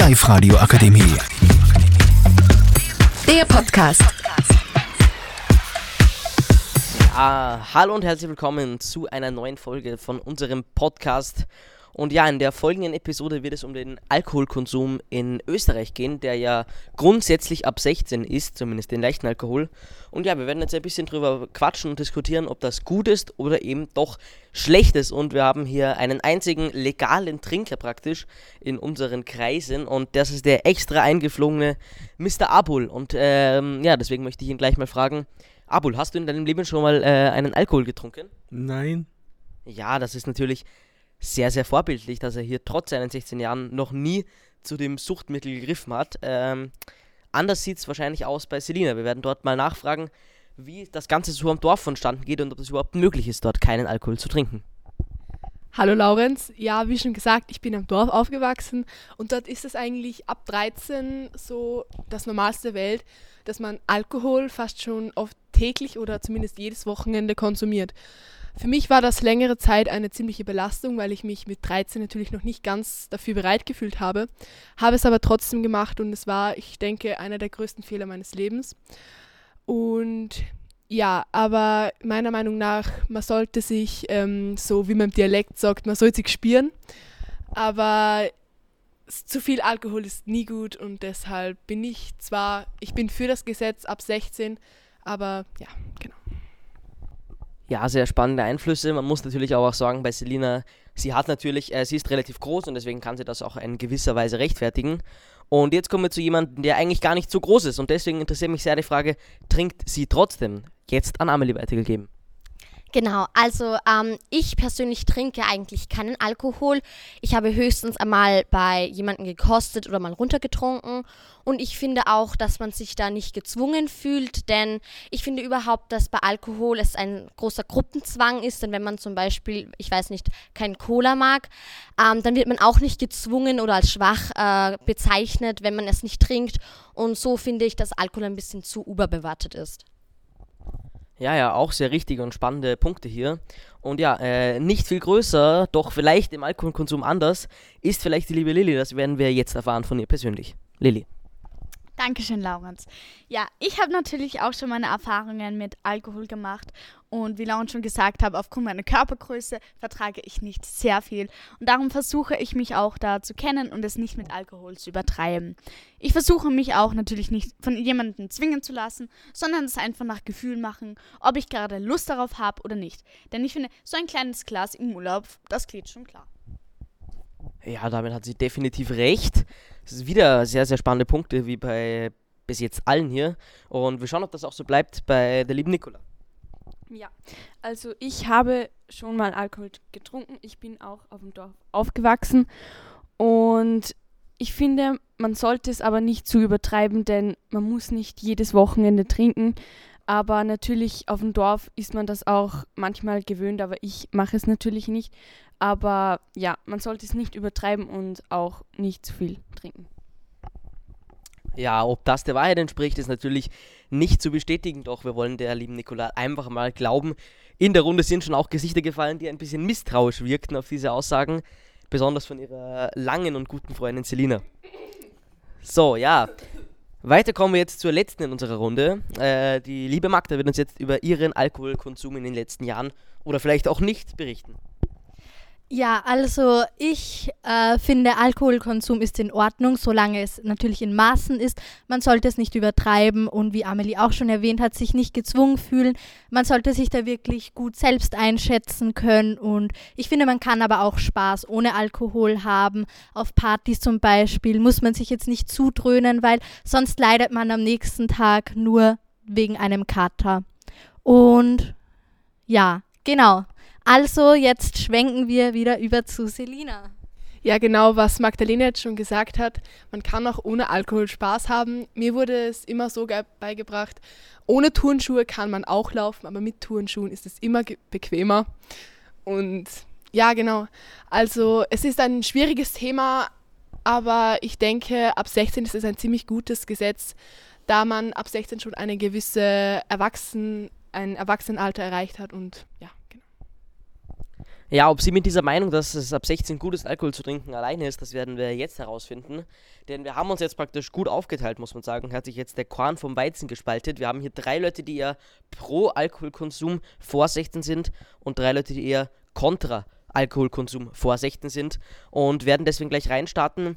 Live radio akademie Der Podcast. Ja, hallo und herzlich willkommen zu einer neuen Folge von unserem Podcast. Und ja, in der folgenden Episode wird es um den Alkoholkonsum in Österreich gehen, der ja grundsätzlich ab 16 ist, zumindest den leichten Alkohol. Und ja, wir werden jetzt ein bisschen drüber quatschen und diskutieren, ob das gut ist oder eben doch schlecht ist. Und wir haben hier einen einzigen legalen Trinker praktisch in unseren Kreisen und das ist der extra eingeflogene Mr. Abul. Und ähm, ja, deswegen möchte ich ihn gleich mal fragen, Abul, hast du in deinem Leben schon mal äh, einen Alkohol getrunken? Nein. Ja, das ist natürlich sehr, sehr vorbildlich, dass er hier trotz seinen 16 Jahren noch nie zu dem Suchtmittel gegriffen hat. Ähm, anders sieht es wahrscheinlich aus bei Selina. Wir werden dort mal nachfragen, wie das Ganze so am Dorf vonstatten geht und ob es überhaupt möglich ist, dort keinen Alkohol zu trinken. Hallo Laurenz, ja, wie schon gesagt, ich bin am Dorf aufgewachsen und dort ist es eigentlich ab 13 so das Normalste der Welt, dass man Alkohol fast schon oft täglich oder zumindest jedes Wochenende konsumiert. Für mich war das längere Zeit eine ziemliche Belastung, weil ich mich mit 13 natürlich noch nicht ganz dafür bereit gefühlt habe, habe es aber trotzdem gemacht und es war, ich denke, einer der größten Fehler meines Lebens. Und ja, aber meiner Meinung nach, man sollte sich, ähm, so wie man im Dialekt sagt, man sollte sich spüren. Aber zu viel Alkohol ist nie gut und deshalb bin ich zwar, ich bin für das Gesetz ab 16, aber ja, genau. Ja, sehr spannende Einflüsse. Man muss natürlich auch sagen, bei Selina, sie hat natürlich, äh, sie ist relativ groß und deswegen kann sie das auch in gewisser Weise rechtfertigen. Und jetzt kommen wir zu jemandem, der eigentlich gar nicht so groß ist. Und deswegen interessiert mich sehr die Frage, trinkt sie trotzdem? Jetzt an Amelie weitergegeben. Genau, also ähm, ich persönlich trinke eigentlich keinen Alkohol. Ich habe höchstens einmal bei jemandem gekostet oder mal runtergetrunken. Und ich finde auch, dass man sich da nicht gezwungen fühlt, denn ich finde überhaupt, dass bei Alkohol es ein großer Gruppenzwang ist. Denn wenn man zum Beispiel, ich weiß nicht, kein Cola mag, ähm, dann wird man auch nicht gezwungen oder als schwach äh, bezeichnet, wenn man es nicht trinkt. Und so finde ich, dass Alkohol ein bisschen zu überbewertet ist. Ja, ja, auch sehr richtige und spannende Punkte hier. Und ja, äh, nicht viel größer, doch vielleicht im Alkoholkonsum anders, ist vielleicht die liebe Lilly. Das werden wir jetzt erfahren von ihr persönlich. Lilly. Dankeschön, Laurenz. Ja, ich habe natürlich auch schon meine Erfahrungen mit Alkohol gemacht und wie Laurenz schon gesagt hat, aufgrund meiner Körpergröße vertrage ich nicht sehr viel und darum versuche ich mich auch da zu kennen und es nicht mit Alkohol zu übertreiben. Ich versuche mich auch natürlich nicht von jemandem zwingen zu lassen, sondern es einfach nach Gefühl machen, ob ich gerade Lust darauf habe oder nicht. Denn ich finde, so ein kleines Glas im Urlaub, das geht schon klar. Ja, damit hat sie definitiv recht. Wieder sehr, sehr spannende Punkte, wie bei bis jetzt allen hier. Und wir schauen, ob das auch so bleibt bei der lieben Nicola. Ja, also ich habe schon mal Alkohol getrunken. Ich bin auch auf dem Dorf aufgewachsen. Und ich finde, man sollte es aber nicht zu übertreiben, denn man muss nicht jedes Wochenende trinken. Aber natürlich auf dem Dorf ist man das auch manchmal gewöhnt, aber ich mache es natürlich nicht. Aber ja, man sollte es nicht übertreiben und auch nicht zu viel trinken. Ja, ob das der Wahrheit entspricht, ist natürlich nicht zu bestätigen, doch wir wollen der lieben Nicola einfach mal glauben. In der Runde sind schon auch Gesichter gefallen, die ein bisschen misstrauisch wirkten auf diese Aussagen, besonders von ihrer langen und guten Freundin Selina. So, ja. Weiter kommen wir jetzt zur letzten in unserer Runde. Äh, die liebe Magda wird uns jetzt über ihren Alkoholkonsum in den letzten Jahren oder vielleicht auch nicht berichten. Ja, also ich äh, finde, Alkoholkonsum ist in Ordnung, solange es natürlich in Maßen ist. Man sollte es nicht übertreiben und wie Amelie auch schon erwähnt hat, sich nicht gezwungen fühlen. Man sollte sich da wirklich gut selbst einschätzen können und ich finde, man kann aber auch Spaß ohne Alkohol haben. Auf Partys zum Beispiel muss man sich jetzt nicht zudröhnen, weil sonst leidet man am nächsten Tag nur wegen einem Kater. Und ja, genau. Also jetzt schwenken wir wieder über zu Selina. Ja, genau, was Magdalena jetzt schon gesagt hat, man kann auch ohne Alkohol Spaß haben. Mir wurde es immer so beigebracht, ohne Turnschuhe kann man auch laufen, aber mit Turnschuhen ist es immer bequemer. Und ja, genau. Also es ist ein schwieriges Thema, aber ich denke, ab 16 ist es ein ziemlich gutes Gesetz, da man ab 16 schon eine gewisse Erwachsen, ein Erwachsenenalter erreicht hat und ja. Ja, ob sie mit dieser Meinung, dass es ab 16 gut ist, Alkohol zu trinken, alleine ist, das werden wir jetzt herausfinden. Denn wir haben uns jetzt praktisch gut aufgeteilt, muss man sagen. Hat sich jetzt der Korn vom Weizen gespaltet. Wir haben hier drei Leute, die eher pro Alkoholkonsum vor 16 sind und drei Leute, die eher kontra Alkoholkonsum vor 16 sind und werden deswegen gleich reinstarten.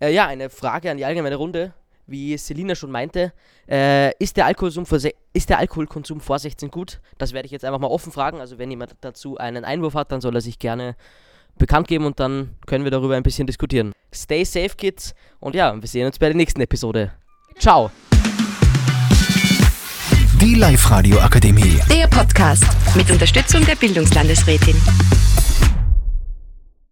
Äh, ja, eine Frage an die allgemeine Runde wie Selina schon meinte, äh, ist, der Alkoholkonsum vor ist der Alkoholkonsum vor 16 gut? Das werde ich jetzt einfach mal offen fragen. Also wenn jemand dazu einen Einwurf hat, dann soll er sich gerne bekannt geben und dann können wir darüber ein bisschen diskutieren. Stay safe, Kids. Und ja, wir sehen uns bei der nächsten Episode. Ciao. Die Live-Radio Akademie. Der Podcast mit Unterstützung der Bildungslandesrätin.